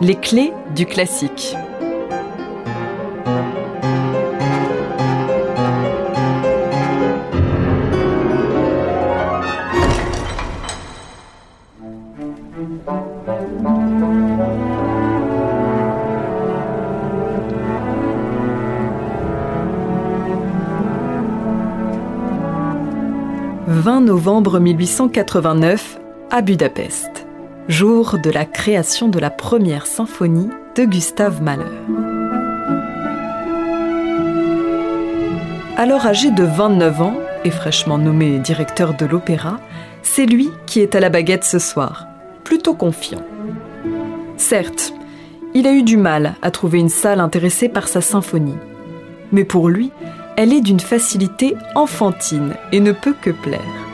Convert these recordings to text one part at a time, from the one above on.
Les clés du classique. « 20 novembre 1889 à Budapest, jour de la création de la première symphonie de Gustave Mahler. Alors âgé de 29 ans et fraîchement nommé directeur de l'opéra, c'est lui qui est à la baguette ce soir, plutôt confiant. Certes, il a eu du mal à trouver une salle intéressée par sa symphonie, mais pour lui, elle est d'une facilité enfantine et ne peut que plaire.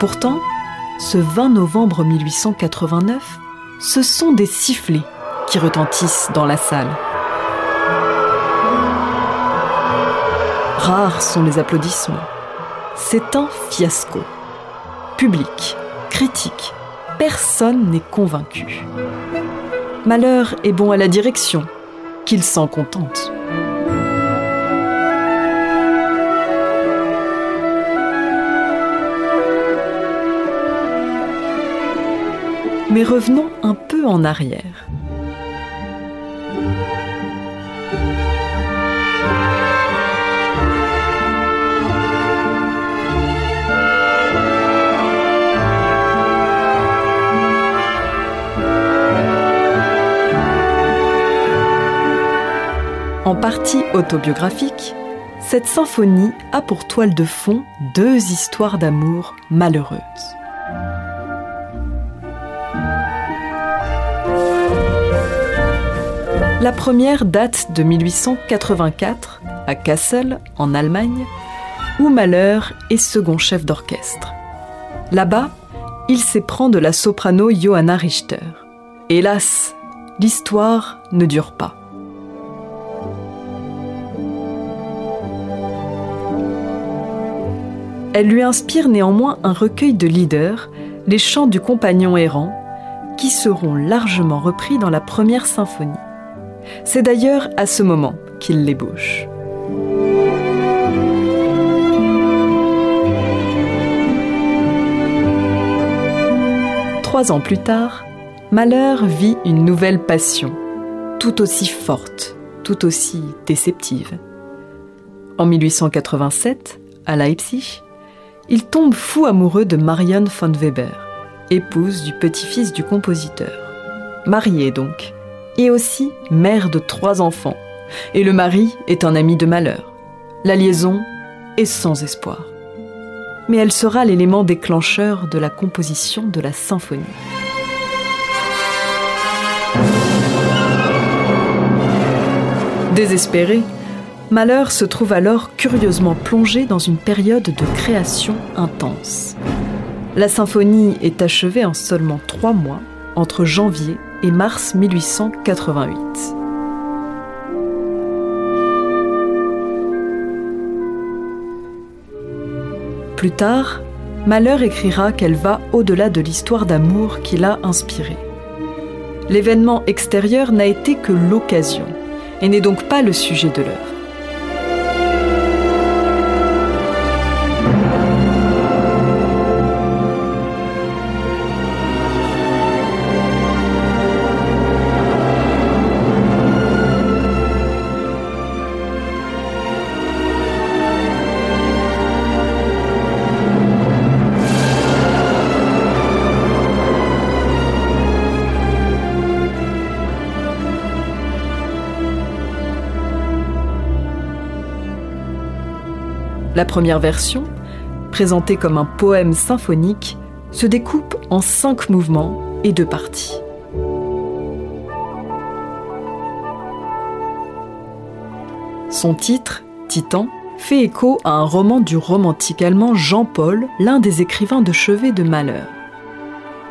Pourtant, ce 20 novembre 1889, ce sont des sifflets qui retentissent dans la salle. Rares sont les applaudissements. C'est un fiasco. Public, critique, personne n'est convaincu. Malheur est bon à la direction, qu'il s'en contente. Mais revenons un peu en arrière. En partie autobiographique, cette symphonie a pour toile de fond deux histoires d'amour malheureuses. La première date de 1884 à Kassel, en Allemagne, où Mahler est second chef d'orchestre. Là-bas, il s'éprend de la soprano Johanna Richter. Hélas, l'histoire ne dure pas. Elle lui inspire néanmoins un recueil de leaders, les chants du compagnon errant, qui seront largement repris dans la première symphonie. C'est d'ailleurs à ce moment qu'il l'ébauche. Trois ans plus tard, Malheur vit une nouvelle passion, tout aussi forte, tout aussi déceptive. En 1887, à Leipzig, il tombe fou amoureux de Marion von Weber, épouse du petit-fils du compositeur. Mariée donc, aussi mère de trois enfants. Et le mari est un ami de malheur. La liaison est sans espoir. Mais elle sera l'élément déclencheur de la composition de la symphonie. Désespéré, Malheur se trouve alors curieusement plongé dans une période de création intense. La symphonie est achevée en seulement trois mois, entre janvier et mars 1888. Plus tard, Malheur écrira qu'elle va au-delà de l'histoire d'amour qui l'a inspirée. L'événement extérieur n'a été que l'occasion et n'est donc pas le sujet de l'œuvre. La première version, présentée comme un poème symphonique, se découpe en cinq mouvements et deux parties. Son titre, Titan, fait écho à un roman du romantique allemand Jean-Paul, l'un des écrivains de chevet de Malheur.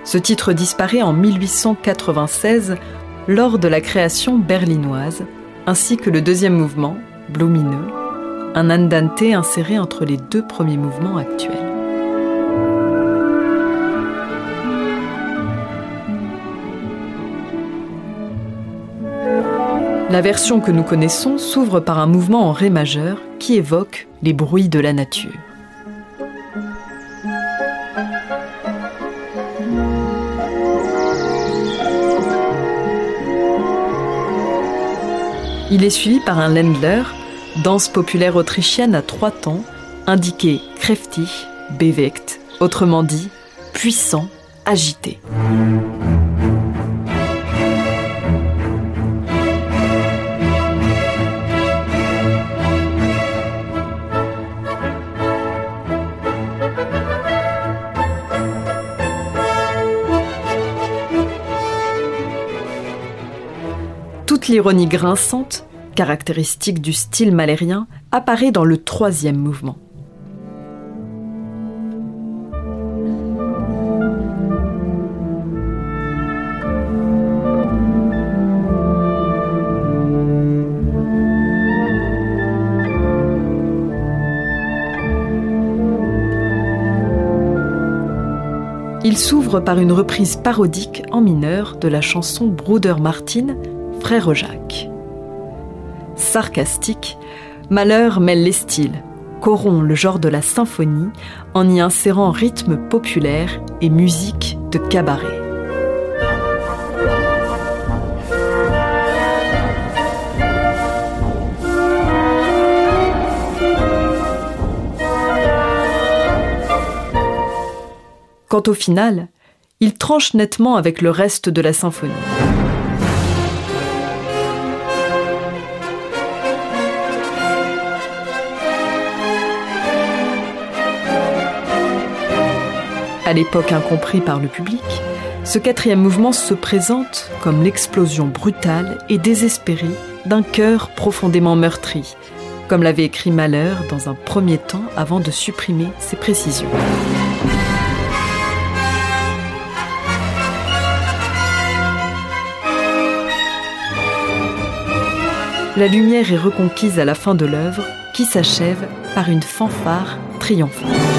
Ce titre disparaît en 1896 lors de la création berlinoise, ainsi que le deuxième mouvement, Blumineux, un andante inséré entre les deux premiers mouvements actuels. La version que nous connaissons s'ouvre par un mouvement en Ré majeur qui évoque les bruits de la nature. Il est suivi par un Lendler danse populaire autrichienne à trois temps, indiqué kräftig, bewegt, autrement dit puissant, agité. Toute l'ironie grinçante, caractéristique du style malérien, apparaît dans le troisième mouvement. Il s'ouvre par une reprise parodique en mineur de la chanson Bruder Martin, Frère Jacques. Sarcastique, Malheur mêle les styles, corrompt le genre de la symphonie en y insérant rythme populaire et musique de cabaret. Quant au final, il tranche nettement avec le reste de la symphonie. À l'époque incompris par le public, ce quatrième mouvement se présente comme l'explosion brutale et désespérée d'un cœur profondément meurtri, comme l'avait écrit Mahler dans un premier temps avant de supprimer ses précisions. La lumière est reconquise à la fin de l'œuvre qui s'achève par une fanfare triomphante.